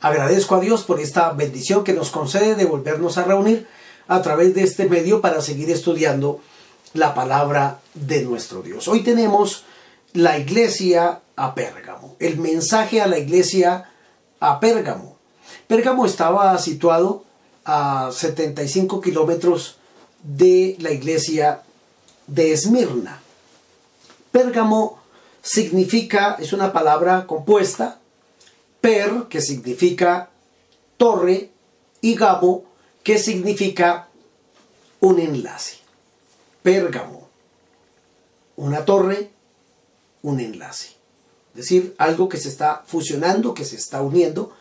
Agradezco a Dios por esta bendición que nos concede de volvernos a reunir a través de este medio para seguir estudiando la palabra de nuestro Dios. Hoy tenemos la iglesia a Pérgamo, el mensaje a la iglesia a Pérgamo. Pérgamo estaba situado a 75 kilómetros de la iglesia de Esmirna. Pérgamo significa, es una palabra compuesta, per, que significa torre, y gamo, que significa un enlace. Pérgamo, una torre, un enlace. Es decir, algo que se está fusionando, que se está uniendo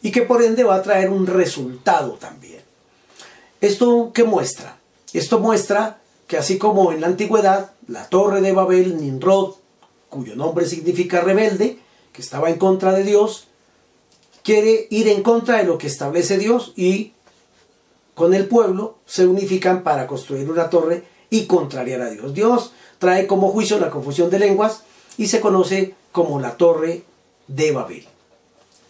y que por ende va a traer un resultado también. ¿Esto qué muestra? Esto muestra que así como en la antigüedad, la torre de Babel, Nimrod, cuyo nombre significa rebelde, que estaba en contra de Dios, quiere ir en contra de lo que establece Dios y con el pueblo se unifican para construir una torre y contrariar a Dios. Dios trae como juicio la confusión de lenguas y se conoce como la torre de Babel.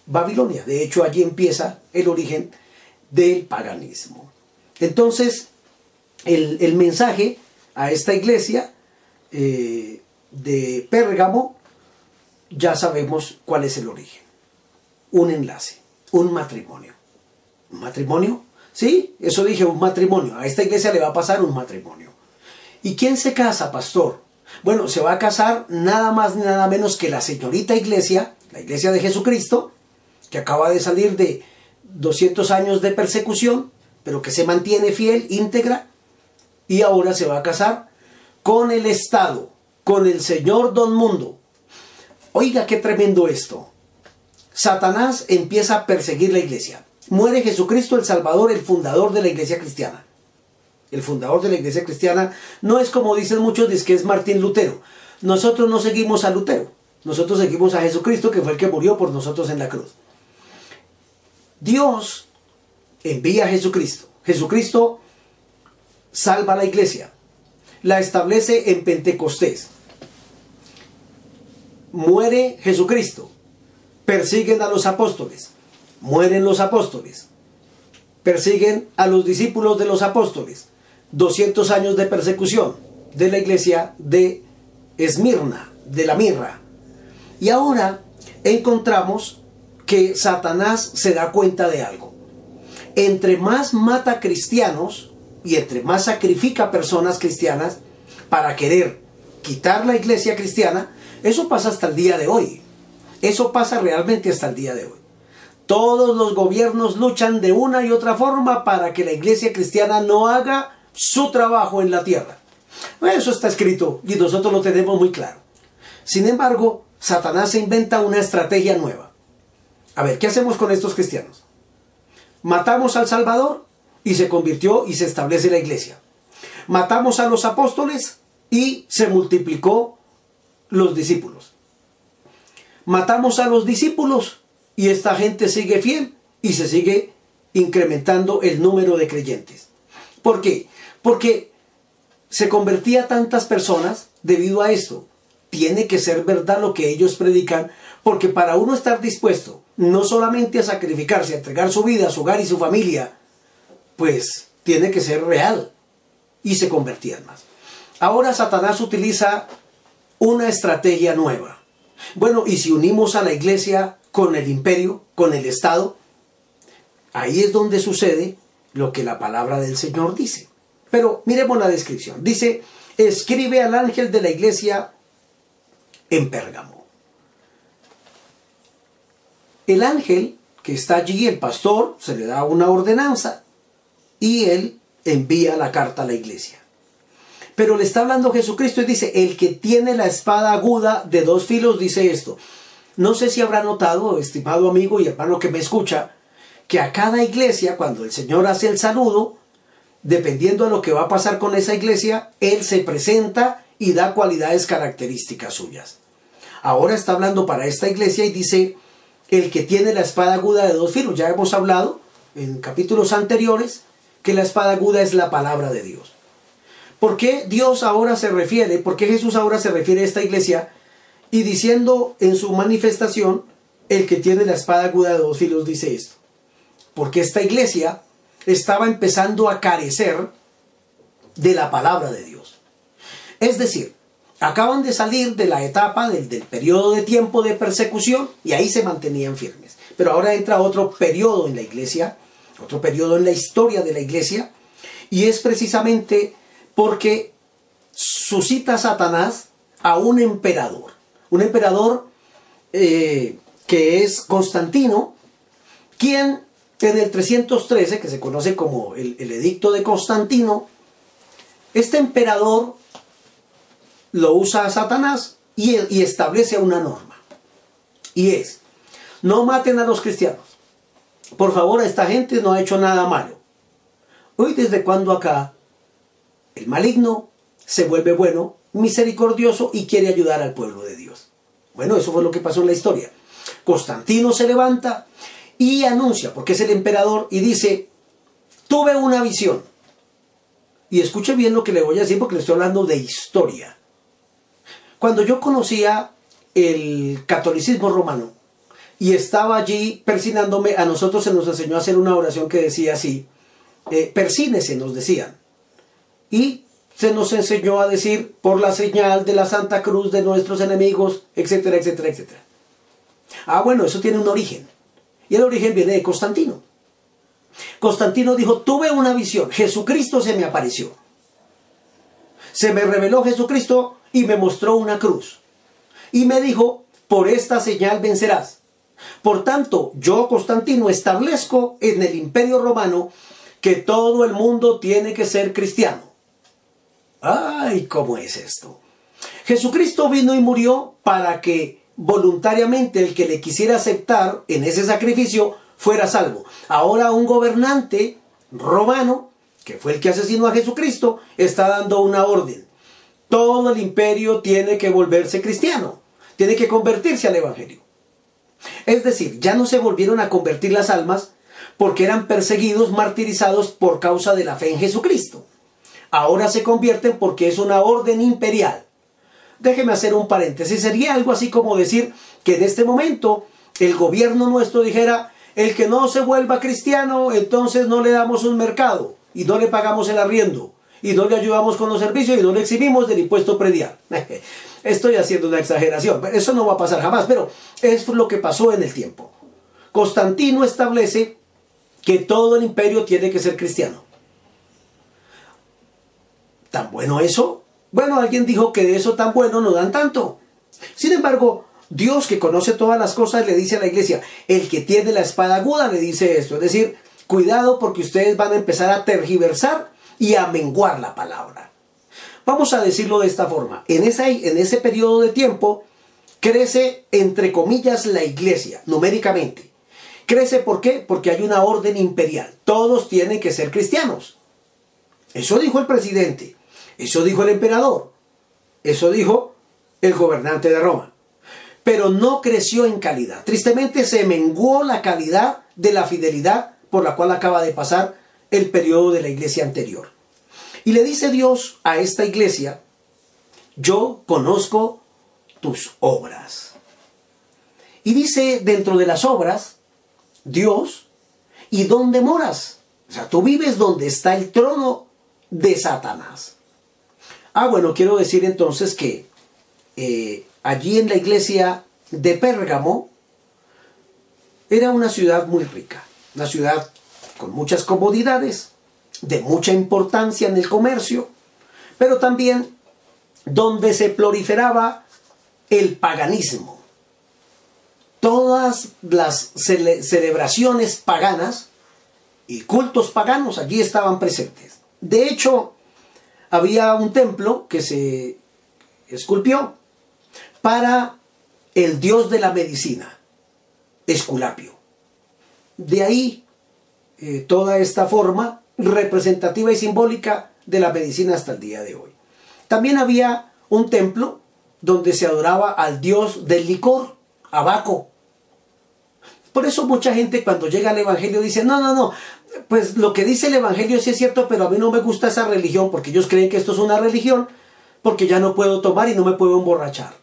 Babilonia, de hecho allí empieza el origen del paganismo. Entonces, el, mensaje a esta iglesia eh, de Pérgamo, ya sabemos cuál es el origen un enlace, un matrimonio. ¿Un matrimonio? Sí, eso dije, un matrimonio. A esta iglesia le va a pasar un matrimonio. ¿Y quién se casa, pastor? Bueno, se va a casar nada más ni nada menos que la señorita iglesia, la iglesia de Jesucristo, que acaba de salir de 200 años de persecución, pero que se mantiene fiel, íntegra, y ahora se va a casar con el Estado, con el Señor Don Mundo. Oiga, qué tremendo esto. Satanás empieza a perseguir la iglesia. Muere Jesucristo el Salvador, el fundador de la iglesia cristiana. El fundador de la iglesia cristiana no es como dicen muchos, es que es Martín Lutero. Nosotros no seguimos a Lutero. Nosotros seguimos a Jesucristo, que fue el que murió por nosotros en la cruz. Dios envía a Jesucristo. Jesucristo salva a la iglesia. La establece en Pentecostés. Muere Jesucristo persiguen a los apóstoles, mueren los apóstoles, persiguen a los discípulos de los apóstoles, 200 años de persecución de la iglesia de Esmirna, de la mirra. Y ahora encontramos que Satanás se da cuenta de algo. Entre más mata cristianos y entre más sacrifica personas cristianas para querer quitar la iglesia cristiana, eso pasa hasta el día de hoy. Eso pasa realmente hasta el día de hoy. Todos los gobiernos luchan de una y otra forma para que la iglesia cristiana no haga su trabajo en la tierra. Eso está escrito y nosotros lo tenemos muy claro. Sin embargo, Satanás se inventa una estrategia nueva. A ver, ¿qué hacemos con estos cristianos? Matamos al Salvador y se convirtió y se establece la iglesia. Matamos a los apóstoles y se multiplicó los discípulos matamos a los discípulos y esta gente sigue fiel y se sigue incrementando el número de creyentes. ¿Por qué? Porque se convertía tantas personas debido a esto. Tiene que ser verdad lo que ellos predican, porque para uno estar dispuesto no solamente a sacrificarse, a entregar su vida, su hogar y su familia, pues tiene que ser real. Y se convertían más. Ahora Satanás utiliza una estrategia nueva. Bueno, y si unimos a la iglesia con el imperio, con el Estado, ahí es donde sucede lo que la palabra del Señor dice. Pero miremos la descripción. Dice, escribe al ángel de la iglesia en Pérgamo. El ángel que está allí, el pastor, se le da una ordenanza y él envía la carta a la iglesia. Pero le está hablando Jesucristo y dice, el que tiene la espada aguda de dos filos dice esto. No sé si habrá notado, estimado amigo y hermano que me escucha, que a cada iglesia, cuando el Señor hace el saludo, dependiendo de lo que va a pasar con esa iglesia, Él se presenta y da cualidades características suyas. Ahora está hablando para esta iglesia y dice, el que tiene la espada aguda de dos filos. Ya hemos hablado en capítulos anteriores que la espada aguda es la palabra de Dios. ¿Por qué Dios ahora se refiere, por qué Jesús ahora se refiere a esta iglesia y diciendo en su manifestación, el que tiene la espada aguda de dos filos dice esto? Porque esta iglesia estaba empezando a carecer de la palabra de Dios. Es decir, acaban de salir de la etapa del, periodo de tiempo de persecución y ahí se mantenían firmes. Pero ahora entra otro periodo en la iglesia, otro periodo en la historia de la iglesia, y es precisamente porque suscita Satanás a un emperador, un emperador eh, que es Constantino, quien en el 313, que se conoce como el, edicto de Constantino, este emperador lo usa Satanás y, y establece una norma. Y es, no maten a los cristianos. Por favor, esta gente no ha hecho nada malo. Hoy, ¿desde cuando acá el maligno se vuelve bueno, misericordioso y quiere ayudar al pueblo de Dios? Bueno, eso fue lo que pasó en la historia. Constantino se levanta y anuncia, porque es el emperador, y dice, tuve una visión. Y escuche bien lo que le voy a decir porque le estoy hablando de historia. Cuando yo conocía el catolicismo romano y estaba allí persinándome, a nosotros se nos enseñó a hacer una oración que decía así, eh, persínese, nos decían. Y se nos enseñó a decir, por la señal de la Santa Cruz de nuestros enemigos, etcétera, etcétera, etcétera. Ah, bueno, eso tiene un origen. Y el origen viene de Constantino. Constantino dijo, tuve una visión, Jesucristo se me apareció. Se me reveló Jesucristo y me mostró una cruz. Y me dijo, por esta señal vencerás. Por tanto, yo, Constantino, establezco en el imperio romano que todo el mundo tiene que ser cristiano. ¡Ay, cómo es esto! Jesucristo vino y murió para que voluntariamente el que le quisiera aceptar en ese sacrificio fuera salvo. Ahora un gobernante romano, que fue el que asesinó a Jesucristo, está dando una orden todo el imperio tiene que volverse cristiano, tiene que convertirse al Evangelio. Es decir, ya no se volvieron a convertir las almas porque eran perseguidos, martirizados por causa de la fe en Jesucristo. Ahora se convierten porque es una orden imperial. Déjeme hacer un paréntesis. Sería algo así como decir que en este momento el gobierno nuestro dijera, el que no se vuelva cristiano, entonces no le damos un mercado y no le pagamos el arriendo y no le ayudamos con los servicios y no le exhibimos del impuesto predial. Estoy haciendo una exageración, pero eso no va a pasar jamás, pero es lo que pasó en el tiempo. Constantino establece que todo el imperio tiene que ser cristiano. ¿Tan bueno eso? Bueno, alguien dijo que de eso tan bueno no dan tanto. Sin embargo, Dios que conoce todas las cosas le dice a la iglesia, el que tiene la espada aguda le dice esto, es decir, cuidado porque ustedes van a empezar a tergiversar y a menguar la palabra. Vamos a decirlo de esta forma. En, en ese periodo de tiempo crece, entre comillas, la iglesia, numéricamente. Crece ¿por qué? Porque hay una orden imperial. Todos tienen que ser cristianos. Eso dijo el presidente. Eso dijo el emperador. Eso dijo el gobernante de Roma. Pero no creció en calidad. Tristemente se menguó la calidad de la fidelidad por la cual acaba de pasar el periodo de la iglesia anterior. Y le dice Dios a esta iglesia, yo conozco tus obras. Y dice dentro de las obras, Dios, ¿y dónde moras? O sea, tú vives donde está el trono de Satanás. Ah, bueno, quiero decir entonces que eh, allí en la iglesia de Pérgamo era una ciudad muy rica, una ciudad con muchas comodidades, de mucha importancia en el comercio, pero también donde se proliferaba el paganismo. Todas las celebraciones paganas y cultos paganos allí estaban presentes. De hecho, había un templo que se esculpió para el dios de la medicina, Esculapio. De ahí eh, toda esta forma representativa y simbólica de la medicina hasta el día de hoy. También había un templo donde se adoraba al dios del licor, Abaco. Por eso mucha gente cuando llega al Evangelio dice, no, no, no, pues lo que dice el Evangelio sí es cierto, pero a mí no me gusta esa religión porque ellos creen que esto es una religión porque ya no puedo tomar y no me puedo emborrachar.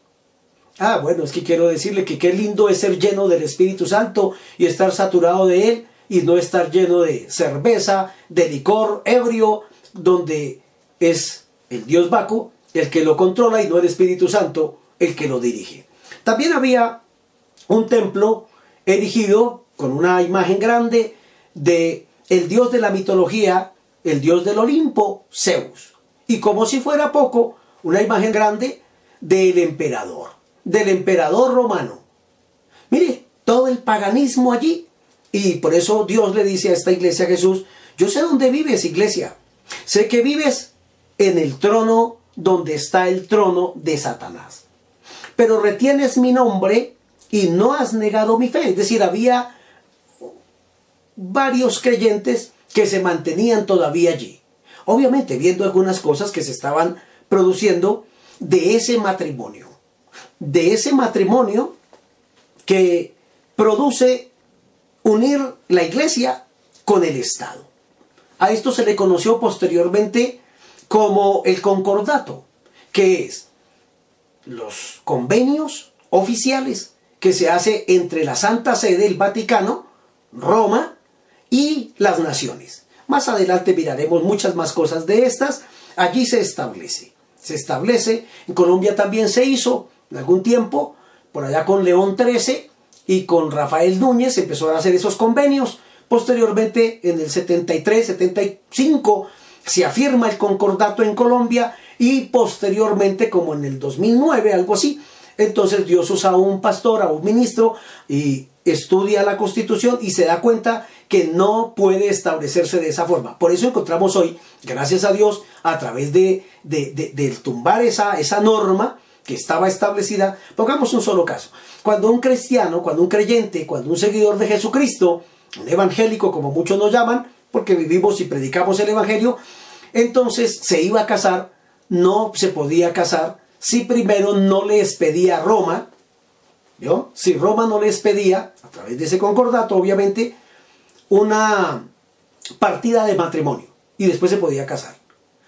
Ah, bueno, es que quiero decirle que qué lindo es ser lleno del Espíritu Santo y estar saturado de Él y no estar lleno de cerveza, de licor, ebrio, donde es el Dios Baco el que lo controla y no el Espíritu Santo el que lo dirige. También había un templo erigido con una imagen grande de el dios de la mitología, el dios del Olimpo, Zeus. Y como si fuera poco, una imagen grande del emperador, del emperador romano. Mire, todo el paganismo allí. Y por eso Dios le dice a esta iglesia Jesús, yo sé dónde vives, iglesia. Sé que vives en el trono donde está el trono de Satanás. Pero retienes mi nombre y no has negado mi fe. Es decir, había varios creyentes que se mantenían todavía allí. Obviamente viendo algunas cosas que se estaban produciendo de ese matrimonio. De ese matrimonio que produce unir la iglesia con el Estado. A esto se le conoció posteriormente como el concordato, que es los convenios oficiales que se hace entre la Santa Sede, el Vaticano, Roma y las naciones. Más adelante miraremos muchas más cosas de estas. Allí se establece. Se establece. En Colombia también se hizo en algún tiempo, por allá con León XIII y con Rafael Núñez se empezó a hacer esos convenios. Posteriormente, en el 73, 75, se afirma el concordato en Colombia y posteriormente, como en el 2009, algo así, entonces Dios usa a un pastor, a un ministro y estudia la constitución y se da cuenta que no puede establecerse de esa forma. Por eso encontramos hoy, gracias a Dios, a través de, de, tumbar esa, esa norma que estaba establecida, pongamos un solo caso. Cuando un cristiano, cuando un creyente, cuando un seguidor de Jesucristo, un evangélico como muchos nos llaman, porque vivimos y predicamos el evangelio, entonces se iba a casar, no se podía casar si primero no le expedía Roma, ¿yo? Si Roma no le expedía, a través de ese concordato, obviamente, una partida de matrimonio y después se podía casar.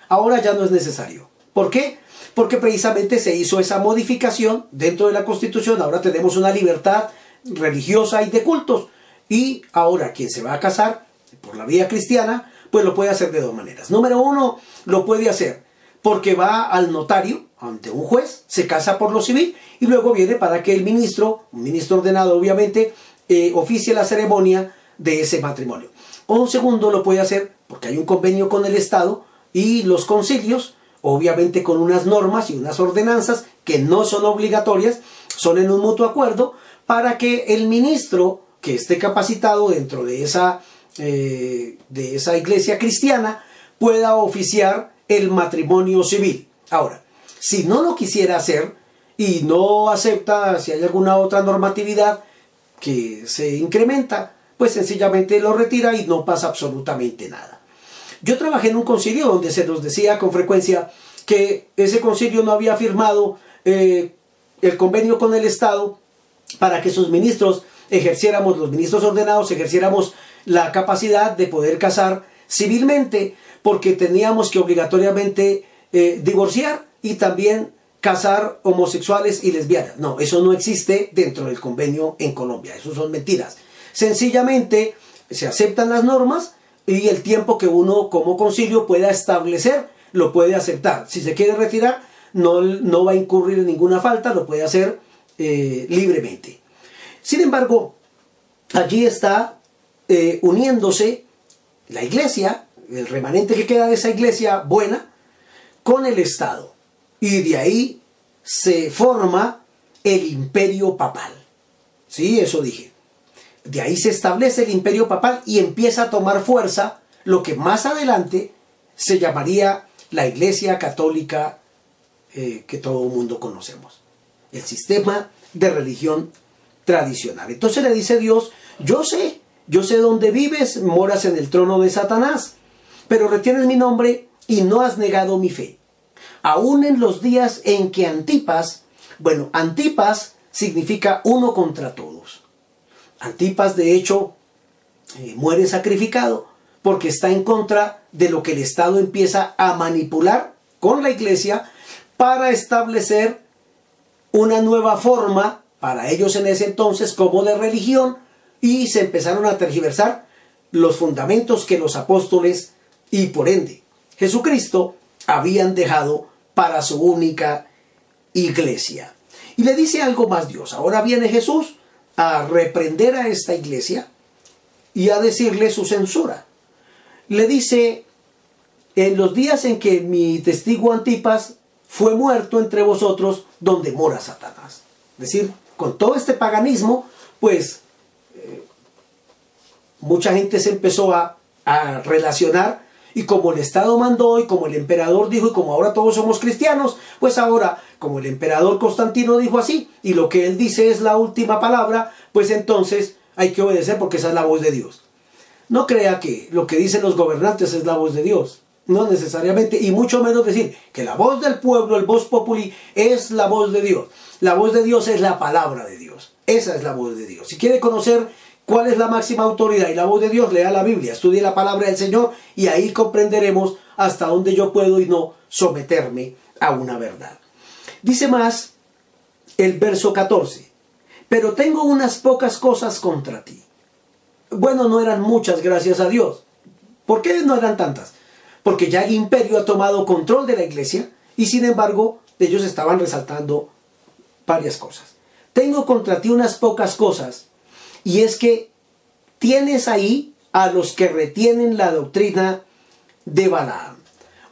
Ahora ya no es necesario. ¿Por qué? Porque precisamente se hizo esa modificación dentro de la Constitución. Ahora tenemos una libertad religiosa y de cultos. Y ahora quien se va a casar por la vía cristiana, pues lo puede hacer de dos maneras. Número uno, lo puede hacer porque va al notario, ante un juez, se casa por lo civil y luego viene para que el ministro, un ministro ordenado obviamente, eh, oficie la ceremonia de ese matrimonio. O un segundo lo puede hacer porque hay un convenio con el Estado y los concilios, obviamente con unas normas y unas ordenanzas que no son obligatorias, son en un mutuo acuerdo para que el ministro que esté capacitado dentro de esa, eh, de esa iglesia cristiana pueda oficiar el matrimonio civil. Ahora, si no lo quisiera hacer y no acepta si hay alguna otra normatividad que se incrementa, pues sencillamente lo retira y no pasa absolutamente nada. Yo trabajé en un concilio donde se nos decía con frecuencia que ese concilio no había firmado eh, el convenio con el Estado para que sus ministros ejerciéramos, los ministros ordenados, ejerciéramos la capacidad de poder casar civilmente, porque teníamos que obligatoriamente eh, divorciar y también casar homosexuales y lesbianas. No, eso no existe dentro del convenio en Colombia, eso son mentiras. Sencillamente se aceptan las normas y el tiempo que uno como concilio pueda establecer lo puede aceptar. Si se quiere retirar, no, no va a incurrir en ninguna falta, lo puede hacer eh, libremente. Sin embargo, allí está eh, uniéndose la iglesia, el remanente que queda de esa iglesia buena, con el Estado. Y de ahí se forma el imperio papal. Sí, eso dije. De ahí se establece el imperio papal y empieza a tomar fuerza lo que más adelante se llamaría la Iglesia Católica eh, que todo el mundo conocemos. El sistema de religión tradicional. Entonces le dice Dios, yo sé yo sé dónde vives, moras en el trono de Satanás, pero retienes mi nombre y no has negado mi fe. Aún en los días en que Antipas, bueno, Antipas significa uno contra todos. Antipas, de hecho, eh, muere sacrificado porque está en contra de lo que el Estado empieza a manipular con la iglesia para establecer una nueva forma para ellos en ese entonces como de religión y se empezaron a tergiversar los fundamentos que los apóstoles y por ende Jesucristo habían dejado para su única iglesia. Y le dice algo más Dios. Ahora viene Jesús a reprender a esta iglesia y a decirle su censura. Le dice, en los días en que mi testigo Antipas fue muerto entre vosotros, donde mora Satanás. Es decir, con todo este paganismo, pues eh, mucha gente se empezó a, a relacionar y como el Estado mandó y como el emperador dijo y como ahora todos somos cristianos, pues ahora como el emperador Constantino dijo así y lo que él dice es la última palabra, pues entonces hay que obedecer porque esa es la voz de Dios. No crea que lo que dicen los gobernantes es la voz de Dios. No necesariamente, y mucho menos decir que la voz del pueblo, el voz populi, es la voz de Dios. La voz de Dios es la palabra de Dios. Esa es la voz de Dios. Si quiere conocer ¿Cuál es la máxima autoridad? Y la voz de Dios, lea la Biblia, estudie la palabra del Señor y ahí comprenderemos hasta dónde yo puedo y no someterme a una verdad. Dice más el verso 14, pero tengo unas pocas cosas contra ti. Bueno, no eran muchas, gracias a Dios. ¿Por qué no eran tantas? Porque ya el imperio ha tomado control de la iglesia y sin embargo ellos estaban resaltando varias cosas. Tengo contra ti unas pocas cosas y es que tienes ahí a los que retienen la doctrina de Balaam.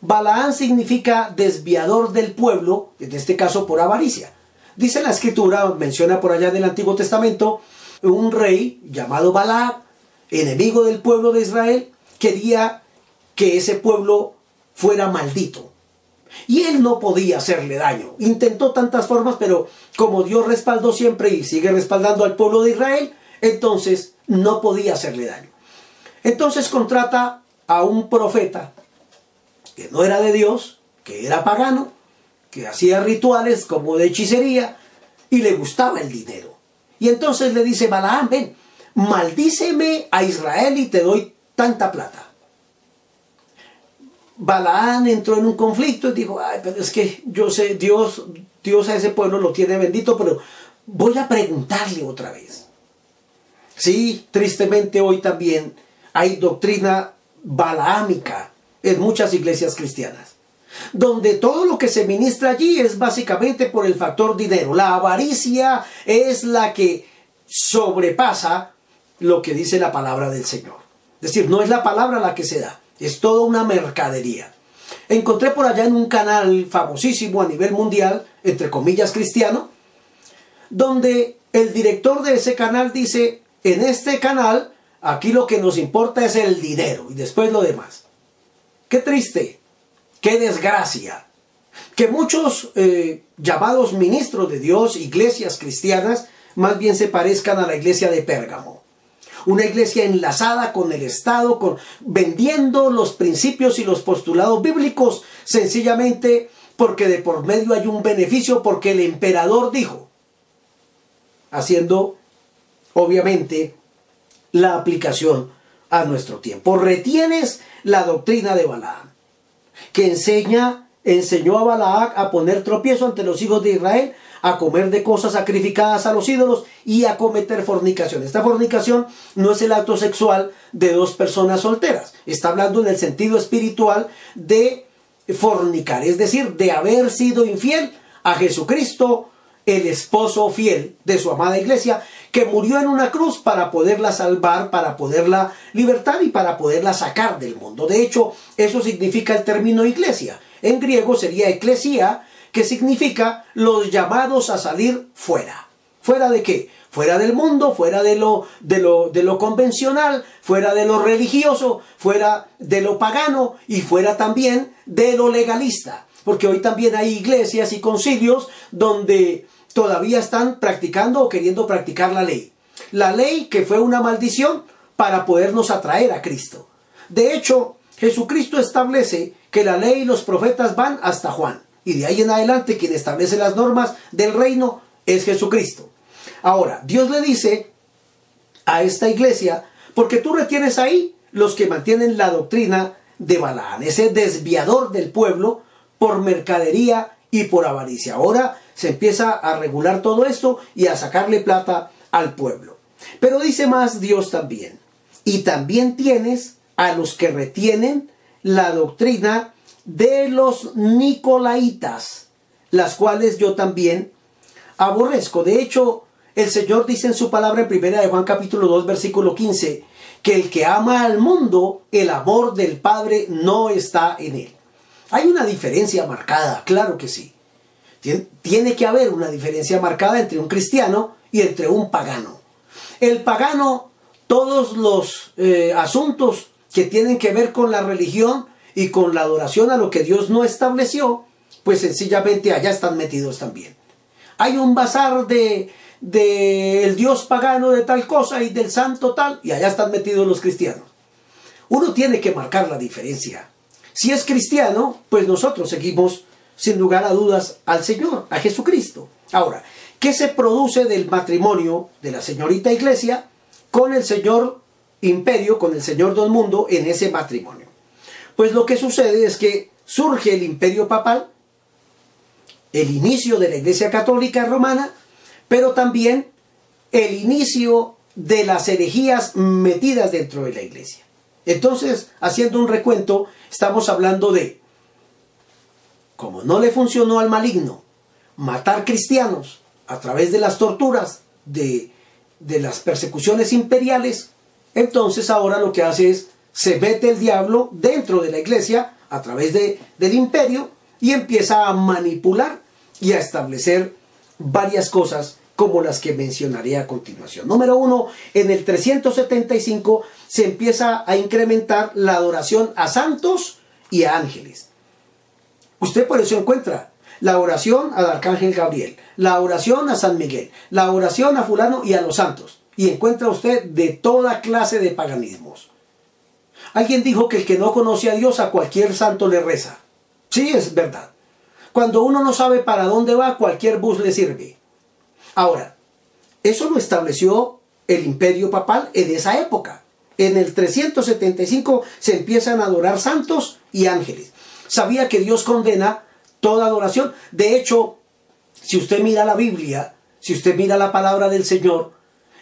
Balaam significa desviador del pueblo, en este caso por avaricia. Dice la escritura, menciona por allá en el Antiguo Testamento, un rey llamado Balaam, enemigo del pueblo de Israel, quería que ese pueblo fuera maldito. Y él no podía hacerle daño. Intentó tantas formas, pero como Dios respaldó siempre y sigue respaldando al pueblo de Israel, entonces no podía hacerle daño. Entonces contrata a un profeta que no era de Dios, que era pagano, que hacía rituales como de hechicería y le gustaba el dinero. Y entonces le dice, Balaam, ven, maldíceme a Israel y te doy tanta plata. Balaam entró en un conflicto y dijo, ay, pero es que yo sé, Dios, Dios a ese pueblo lo tiene bendito, pero voy a preguntarle otra vez. Sí, tristemente hoy también hay doctrina balaámica en muchas iglesias cristianas, donde todo lo que se ministra allí es básicamente por el factor dinero. La avaricia es la que sobrepasa lo que dice la palabra del Señor. Es decir, no es la palabra la que se da, es toda una mercadería. Encontré por allá en un canal famosísimo a nivel mundial, entre comillas cristiano, donde el director de ese canal dice, en este canal, aquí lo que nos importa es el dinero y después lo demás. Qué triste, qué desgracia, que muchos eh, llamados ministros de Dios, iglesias cristianas, más bien se parezcan a la iglesia de Pérgamo. Una iglesia enlazada con el Estado, con, vendiendo los principios y los postulados bíblicos, sencillamente porque de por medio hay un beneficio, porque el emperador dijo, haciendo obviamente, la aplicación a nuestro tiempo. Retienes la doctrina de Balaam, que enseña, enseñó a Balaam a poner tropiezo ante los hijos de Israel, a comer de cosas sacrificadas a los ídolos y a cometer fornicación. Esta fornicación no es el acto sexual de dos personas solteras. Está hablando en el sentido espiritual de fornicar, es decir, de haber sido infiel a Jesucristo, el esposo fiel de su amada iglesia, que murió en una cruz para poderla salvar, para poderla libertar y para poderla sacar del mundo. De hecho, eso significa el término iglesia. En griego sería eclesia, que significa los llamados a salir fuera. ¿Fuera de qué? Fuera del mundo, fuera de lo, de lo, de lo convencional, fuera de lo religioso, fuera de lo pagano y fuera también de lo legalista. Porque hoy también hay iglesias y concilios donde todavía están practicando o queriendo practicar la ley. La ley que fue una maldición para podernos atraer a Cristo. De hecho, Jesucristo establece que la ley y los profetas van hasta Juan. Y de ahí en adelante quien establece las normas del reino es Jesucristo. Ahora, Dios le dice a esta iglesia, porque tú retienes ahí los que mantienen la doctrina de Balaán, ese desviador del pueblo por mercadería y por avaricia. Ahora se empieza a regular todo esto y a sacarle plata al pueblo. Pero dice más Dios también. Y también tienes a los que retienen la doctrina de los Nicolaitas, las cuales yo también aborrezco. De hecho, el Señor dice en su palabra en primera de Juan capítulo 2 versículo 15 que el que ama al mundo, el amor del Padre no está en él. Hay una diferencia marcada, claro que sí. Tiene que haber una diferencia marcada entre un cristiano y entre un pagano. El pagano, todos los eh, asuntos que tienen que ver con la religión y con la adoración a lo que Dios no estableció, pues sencillamente allá están metidos también. Hay un bazar de, del dios pagano de tal cosa y del santo tal, y allá están metidos los cristianos. Uno tiene que marcar la diferencia. Si es cristiano, pues nosotros seguimos sin lugar a dudas al Señor, a Jesucristo. Ahora, ¿qué se produce del matrimonio de la señorita iglesia con el señor imperio, con el señor del mundo en ese matrimonio? Pues lo que sucede es que surge el imperio papal, el inicio de la iglesia católica romana, pero también el inicio de las herejías metidas dentro de la iglesia. Entonces, haciendo un recuento, estamos hablando de, como no le funcionó al maligno, matar cristianos a través de las torturas, de, de las persecuciones imperiales, entonces ahora lo que hace es, se mete el diablo dentro de la iglesia a través de, del imperio y empieza a manipular y a establecer varias cosas como las que mencionaré a continuación. Número uno, en el 375 se empieza a incrementar la adoración a santos y a ángeles. Usted por eso encuentra la oración al arcángel Gabriel, la oración a San Miguel, la oración a fulano y a los santos. Y encuentra usted de toda clase de paganismos. Alguien dijo que el que no conoce a Dios a cualquier santo le reza. Sí, es verdad. Cuando uno no sabe para dónde va, cualquier bus le sirve. Ahora, eso lo estableció el imperio papal en esa época. En el 375 se empiezan a adorar santos y ángeles. Sabía que Dios condena toda adoración. De hecho, si usted mira la Biblia, si usted mira la palabra del Señor,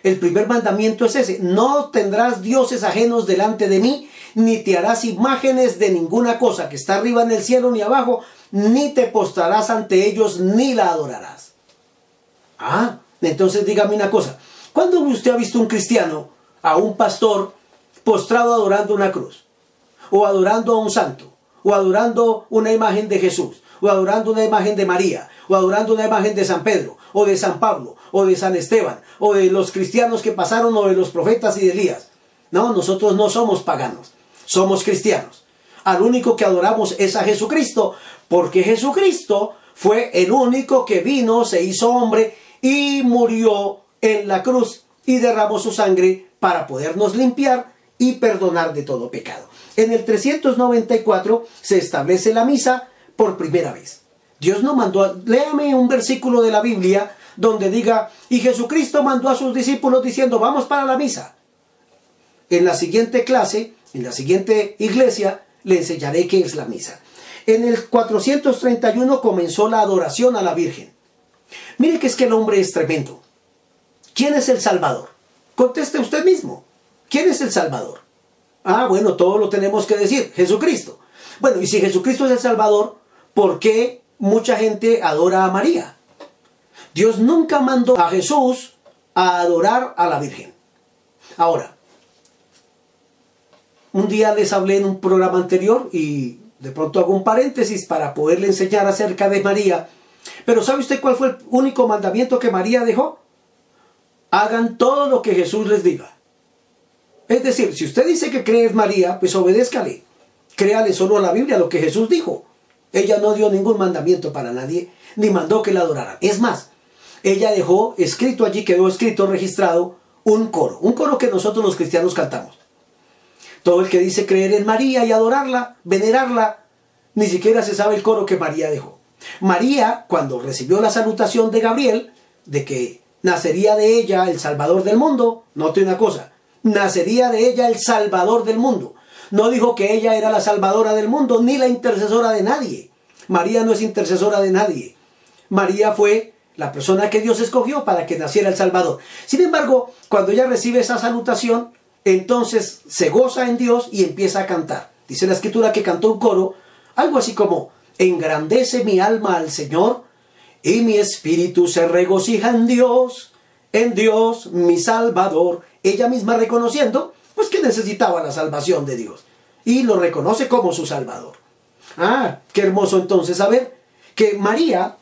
el primer mandamiento es ese. No tendrás dioses ajenos delante de mí, ni te harás imágenes de ninguna cosa que está arriba en el cielo ni abajo, ni te postrarás ante ellos, ni la adorarás. Ah, entonces dígame una cosa. ¿Cuándo usted ha visto un cristiano, a un pastor, postrado adorando una cruz? O adorando a un santo? O adorando una imagen de Jesús? O adorando una imagen de María? O adorando una imagen de San Pedro? O de San Pablo? O de San Esteban? O de los cristianos que pasaron? O de los profetas y de Elías? No, nosotros no somos paganos. Somos cristianos. Al único que adoramos es a Jesucristo. Porque Jesucristo fue el único que vino, se hizo hombre y murió en la cruz y derramó su sangre para podernos limpiar y perdonar de todo pecado. En el 394 se establece la misa por primera vez. Dios no mandó, léame un versículo de la Biblia donde diga, y Jesucristo mandó a sus discípulos diciendo, vamos para la misa. En la siguiente clase, en la siguiente iglesia, le enseñaré qué es la misa. En el 431 comenzó la adoración a la Virgen. Mire que es que el hombre es tremendo. ¿Quién es el Salvador? Conteste usted mismo. ¿Quién es el Salvador? Ah, bueno, todo lo tenemos que decir. Jesucristo. Bueno, y si Jesucristo es el Salvador, ¿por qué mucha gente adora a María? Dios nunca mandó a Jesús a adorar a la Virgen. Ahora, un día les hablé en un programa anterior y de pronto hago un paréntesis para poderle enseñar acerca de María pero ¿sabe usted cuál fue el único mandamiento que María dejó? Hagan todo lo que Jesús les diga. Es decir, si usted dice que cree en María, pues obedézcale. Créale solo a la Biblia lo que Jesús dijo. Ella no dio ningún mandamiento para nadie, ni mandó que la adoraran. Es más, ella dejó escrito allí, quedó escrito, registrado, un coro, un coro que nosotros los cristianos cantamos. Todo el que dice creer en María y adorarla, venerarla, ni siquiera se sabe el coro que María dejó. María, cuando recibió la salutación de Gabriel, de que nacería de ella el Salvador del mundo, note una cosa, nacería de ella el Salvador del mundo. No dijo que ella era la salvadora del mundo, ni la intercesora de nadie. María no es intercesora de nadie. María fue la persona que Dios escogió para que naciera el Salvador. Sin embargo, cuando ella recibe esa salutación, entonces se goza en Dios y empieza a cantar. Dice la escritura que cantó un coro, algo así como, engrandece mi alma al Señor y mi espíritu se regocija en Dios, en Dios mi Salvador. Ella misma reconociendo, pues que necesitaba la salvación de Dios. Y lo reconoce como su Salvador. Ah, qué hermoso entonces saber que María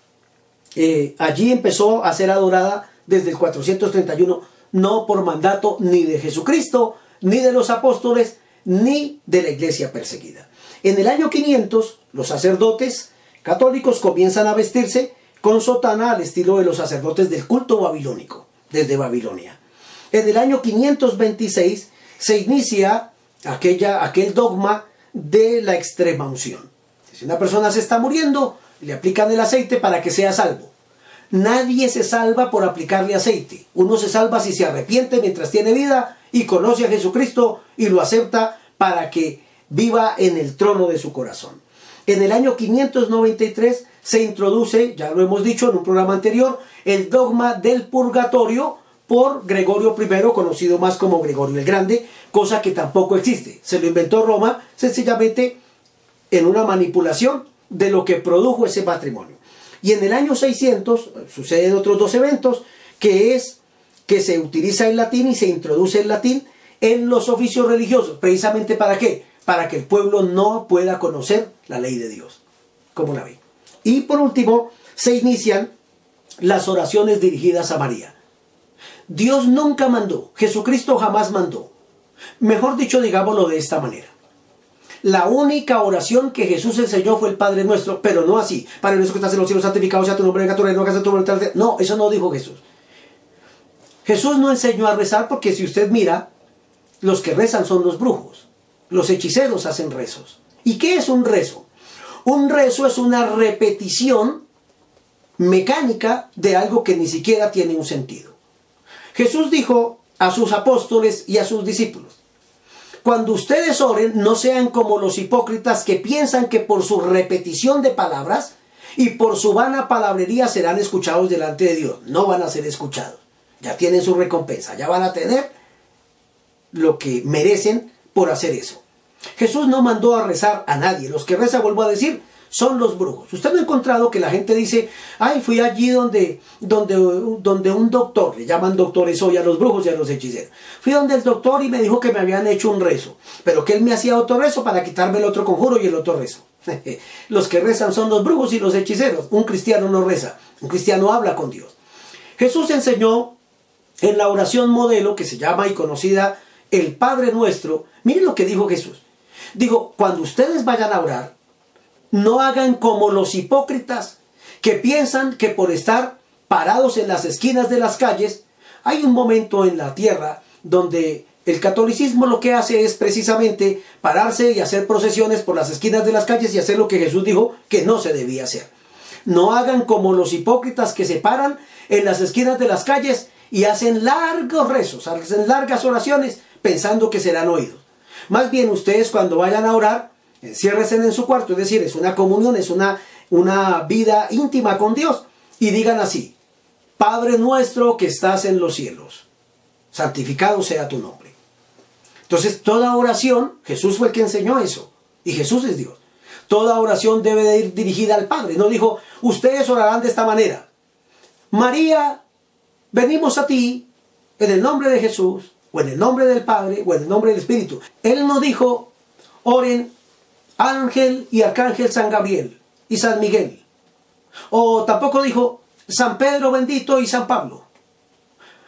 eh, allí empezó a ser adorada desde el 431, no por mandato ni de Jesucristo, ni de los apóstoles, ni de la iglesia perseguida. En el año 500, los sacerdotes católicos comienzan a vestirse con sotana al estilo de los sacerdotes del culto babilónico, desde Babilonia. En el año 526 se inicia aquella, aquel dogma de la extrema unción. Si una persona se está muriendo, le aplican el aceite para que sea salvo. Nadie se salva por aplicarle aceite. Uno se salva si se arrepiente mientras tiene vida y conoce a Jesucristo y lo acepta para que viva en el trono de su corazón. En el año 593 se introduce, ya lo hemos dicho en un programa anterior, el dogma del purgatorio por Gregorio I, conocido más como Gregorio el Grande, cosa que tampoco existe. Se lo inventó Roma sencillamente en una manipulación de lo que produjo ese matrimonio. Y en el año 600 suceden otros dos eventos, que es que se utiliza el latín y se introduce el latín en los oficios religiosos. ¿Precisamente para qué? Para que el pueblo no pueda conocer la ley de Dios. como la ve? Y por último, se inician las oraciones dirigidas a María. Dios nunca mandó, Jesucristo jamás mandó. Mejor dicho, digámoslo de esta manera. La única oración que Jesús enseñó fue el Padre Nuestro, pero no así. Padre nuestro que estás en los cielos, santificado sea tu nombre, venga tu reino, tu voluntad. No, eso no dijo Jesús. Jesús no enseñó a rezar porque si usted mira, los que rezan son los brujos. Los hechiceros hacen rezos. ¿Y qué es un rezo? Un rezo es una repetición mecánica de algo que ni siquiera tiene un sentido. Jesús dijo a sus apóstoles y a sus discípulos, cuando ustedes oren, no sean como los hipócritas que piensan que por su repetición de palabras y por su vana palabrería serán escuchados delante de Dios. No van a ser escuchados. Ya tienen su recompensa, ya van a tener lo que merecen por hacer eso. Jesús no mandó a rezar a nadie. Los que reza, vuelvo a decir, son los brujos. Usted no ha encontrado que la gente dice, ay, fui allí donde, donde, donde un doctor, le llaman doctores hoy a los brujos y a los hechiceros. Fui donde el doctor y me dijo que me habían hecho un rezo, pero que él me hacía otro rezo para quitarme el otro conjuro y el otro rezo. los que rezan son los brujos y los hechiceros. Un cristiano no reza, un cristiano habla con Dios. Jesús enseñó en la oración modelo que se llama y conocida el Padre Nuestro. Miren lo que dijo Jesús. Digo, cuando ustedes vayan a orar, no hagan como los hipócritas que piensan que por estar parados en las esquinas de las calles, hay un momento en la tierra donde el catolicismo lo que hace es precisamente pararse y hacer procesiones por las esquinas de las calles y hacer lo que Jesús dijo que no se debía hacer. No hagan como los hipócritas que se paran en las esquinas de las calles y hacen largos rezos, hacen largas oraciones pensando que serán oídos. Más bien ustedes cuando vayan a orar, enciérrense en su cuarto, es decir, es una comunión, es una, una vida íntima con Dios. Y digan así, Padre nuestro que estás en los cielos, santificado sea tu nombre. Entonces, toda oración, Jesús fue el que enseñó eso, y Jesús es Dios. Toda oración debe de ir dirigida al Padre. No dijo, ustedes orarán de esta manera. María, venimos a ti en el nombre de Jesús, o en el nombre del Padre, o en el nombre del Espíritu. Él no dijo, oren Ángel y Arcángel San Gabriel y San Miguel. O tampoco dijo San Pedro bendito y San Pablo.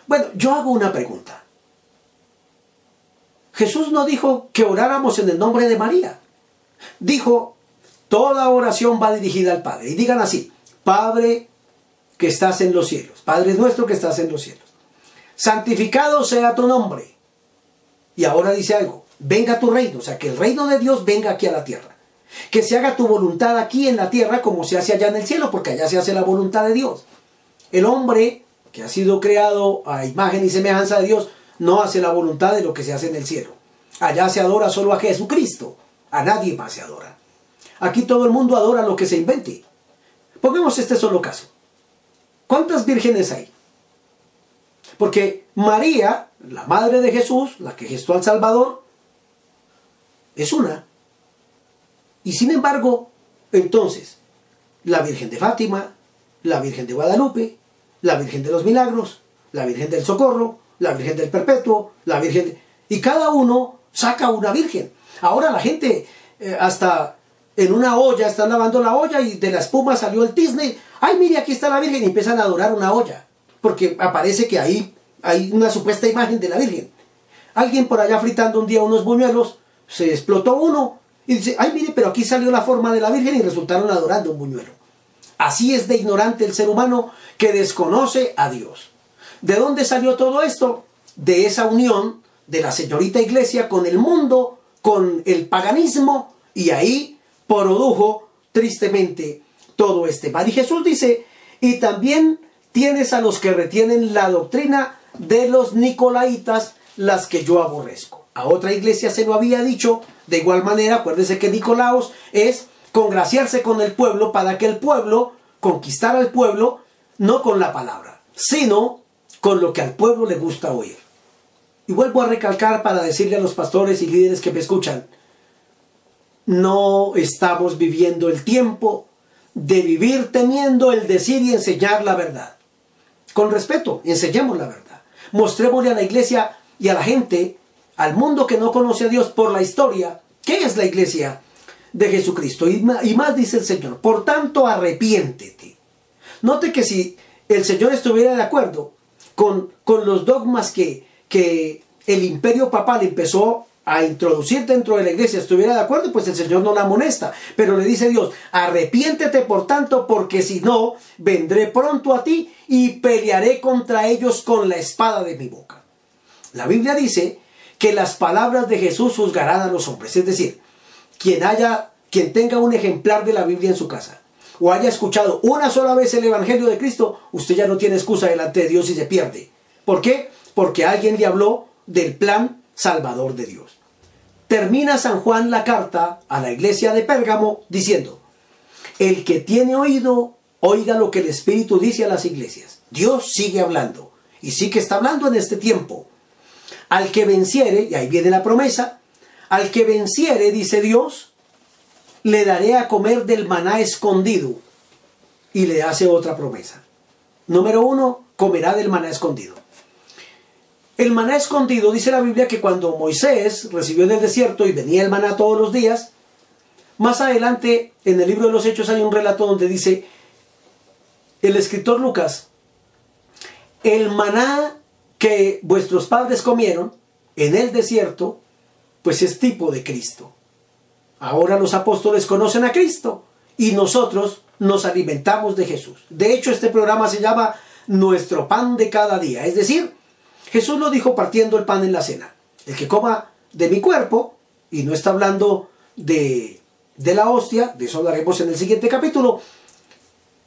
Bueno, yo hago una pregunta. Jesús no dijo que oráramos en el nombre de María. Dijo, toda oración va dirigida al Padre. Y digan así, Padre que estás en los cielos, Padre nuestro que estás en los cielos. santificado sea tu nombre. Y ahora dice algo, venga tu reino, o sea, que el reino de Dios venga aquí a la tierra. Que se haga tu voluntad aquí en la tierra como se hace allá en el cielo, porque allá se hace la voluntad de Dios. El hombre que ha sido creado a imagen y semejanza de Dios no hace la voluntad de lo que se hace en el cielo. Allá se adora solo a Jesucristo, a nadie más se adora. Aquí todo el mundo adora lo que se invente. Pongamos este solo caso. ¿Cuántas vírgenes hay? Porque María, la madre de Jesús, la que gestó al Salvador, es una. Y sin embargo, entonces, la Virgen de Fátima, la Virgen de Guadalupe, la Virgen de los Milagros, la Virgen del Socorro, la Virgen del Perpetuo, la Virgen... De... Y cada uno saca una Virgen. Ahora la gente eh, hasta en una olla, están lavando la olla y de la espuma salió el tizne. Ay, mire, aquí está la Virgen y empiezan a adorar una olla. Porque aparece que ahí hay una supuesta imagen de la Virgen. Alguien por allá fritando un día unos buñuelos, se explotó uno y dice, ay, mire, pero aquí salió la forma de la Virgen y resultaron adorando un buñuelo. Así es de ignorante el ser humano que desconoce a Dios. ¿De dónde salió todo esto? De esa unión de la señorita iglesia con el mundo, con el paganismo, y ahí produjo tristemente todo este mal. Y Jesús dice, y también tienes a los que retienen la doctrina de los nicolaitas, las que yo aborrezco. A otra iglesia se lo había dicho, de igual manera, acuérdese que Nicolaos es congraciarse con el pueblo para que el pueblo conquistara al pueblo, no con la palabra, sino con lo que al pueblo le gusta oír. Y vuelvo a recalcar para decirle a los pastores y líderes que me escuchan, no estamos viviendo el tiempo de vivir temiendo el decir y enseñar la verdad. Con respeto, enseñemos la verdad. Mostrémosle a la iglesia y a la gente, al mundo que no conoce a Dios por la historia, qué es la iglesia de Jesucristo. Y más dice el Señor, por tanto arrepiéntete. Note que si el Señor estuviera de acuerdo con, con los dogmas que, que el imperio papal empezó a introducir dentro de la iglesia estuviera de acuerdo, pues el Señor no la amonesta. Pero le dice Dios, arrepiéntete por tanto, porque si no, vendré pronto a ti y pelearé contra ellos con la espada de mi boca. La Biblia dice que las palabras de Jesús juzgarán a los hombres. Es decir, quien haya, quien tenga un ejemplar de la Biblia en su casa, o haya escuchado una sola vez el Evangelio de Cristo, usted ya no tiene excusa delante de Dios y se pierde. ¿Por qué? Porque alguien le habló del plan salvador de Dios. Termina San Juan la carta a la iglesia de Pérgamo diciendo, el que tiene oído, oiga lo que el Espíritu dice a las iglesias. Dios sigue hablando y sí que está hablando en este tiempo. Al que venciere, y ahí viene la promesa, al que venciere, dice Dios, le daré a comer del maná escondido. Y le hace otra promesa. Número uno, comerá del maná escondido. El maná escondido, dice la Biblia que cuando Moisés recibió en el desierto y venía el maná todos los días, más adelante en el libro de los Hechos hay un relato donde dice el escritor Lucas, el maná que vuestros padres comieron en el desierto, pues es tipo de Cristo. Ahora los apóstoles conocen a Cristo y nosotros nos alimentamos de Jesús. De hecho, este programa se llama Nuestro pan de cada día, es decir, Jesús lo dijo partiendo el pan en la cena. El que coma de mi cuerpo, y no está hablando de, de la hostia, de eso hablaremos en el siguiente capítulo,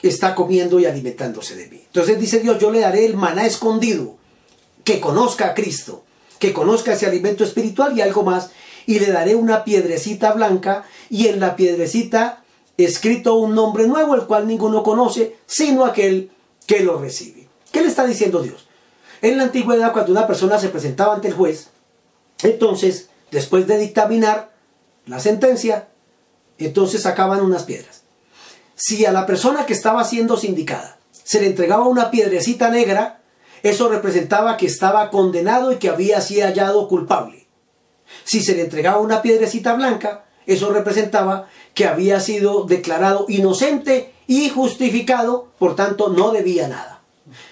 está comiendo y alimentándose de mí. Entonces dice Dios, yo le daré el maná escondido, que conozca a Cristo, que conozca ese alimento espiritual y algo más, y le daré una piedrecita blanca, y en la piedrecita escrito un nombre nuevo, el cual ninguno conoce, sino aquel que lo recibe. ¿Qué le está diciendo Dios? En la antigüedad, cuando una persona se presentaba ante el juez, entonces, después de dictaminar la sentencia, entonces sacaban unas piedras. Si a la persona que estaba siendo sindicada se le entregaba una piedrecita negra, eso representaba que estaba condenado y que había sido hallado culpable. Si se le entregaba una piedrecita blanca, eso representaba que había sido declarado inocente y justificado, por tanto no debía nada.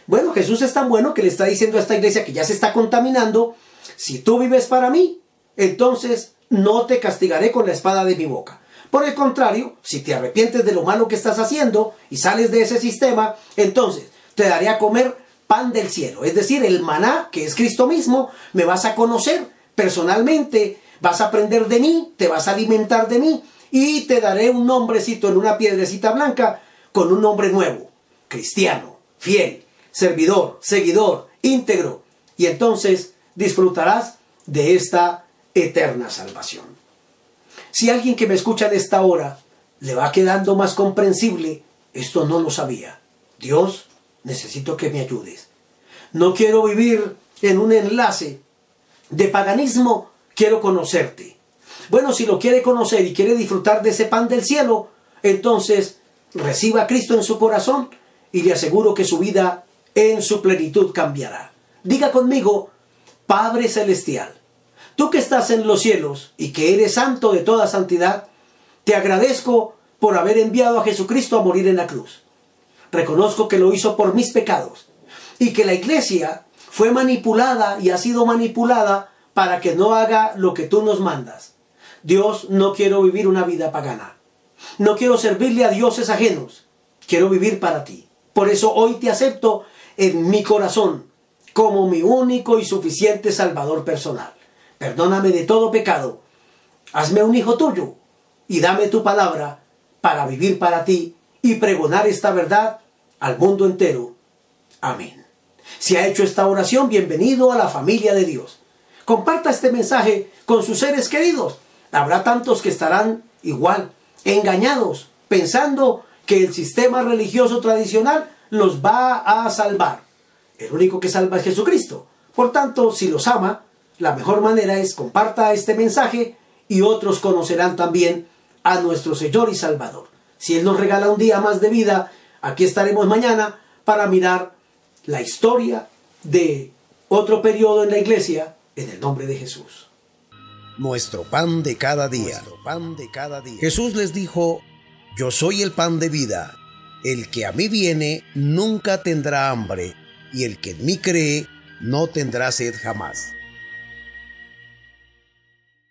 Bueno, Jesús es tan bueno que le está diciendo a esta iglesia que ya se está contaminando, si tú vives para mí, entonces no te castigaré con la espada de mi boca. Por el contrario, si te arrepientes de lo malo que estás haciendo y sales de ese sistema, entonces te daré a comer del cielo, es decir, el maná, que es Cristo mismo, me vas a conocer personalmente, vas a aprender de mí, te vas a alimentar de mí y te daré un nombrecito en una piedrecita blanca con un nombre nuevo, cristiano, fiel, servidor, seguidor, íntegro. Y entonces disfrutarás de esta eterna salvación. Si alguien que me escucha en esta hora le va quedando más comprensible, esto no lo sabía. Dios, necesito que me ayudes. No quiero vivir en un enlace de paganismo, quiero conocerte. Bueno, si lo quiere conocer y quiere disfrutar de ese pan del cielo, entonces reciba a Cristo en su corazón y le aseguro que su vida en su plenitud cambiará. Diga conmigo, Padre Celestial, tú que estás en los cielos y que eres santo de toda santidad, te agradezco por haber enviado a Jesucristo a morir en la cruz. Reconozco que lo hizo por mis pecados y que la iglesia fue manipulada y ha sido manipulada para que no haga lo que tú nos mandas. Dios, no quiero vivir una vida pagana. No quiero servirle a dioses ajenos. Quiero vivir para ti. Por eso hoy te acepto en mi corazón como mi único y suficiente Salvador personal. Perdóname de todo pecado. Hazme un hijo tuyo y dame tu palabra para vivir para ti y pregonar esta verdad al mundo entero. Amén. Si ha hecho esta oración, bienvenido a la familia de Dios. Comparta este mensaje con sus seres queridos. Habrá tantos que estarán igual, engañados, pensando que el sistema religioso tradicional los va a salvar. El único que salva es Jesucristo. Por tanto, si los ama, la mejor manera es comparta este mensaje y otros conocerán también a nuestro Señor y Salvador. Si Él nos regala un día más de vida, aquí estaremos mañana para mirar la historia de otro periodo en la iglesia en el nombre de Jesús. Nuestro pan de cada día. pan de cada día. Jesús les dijo, yo soy el pan de vida. El que a mí viene nunca tendrá hambre, y el que en mí cree no tendrá sed jamás.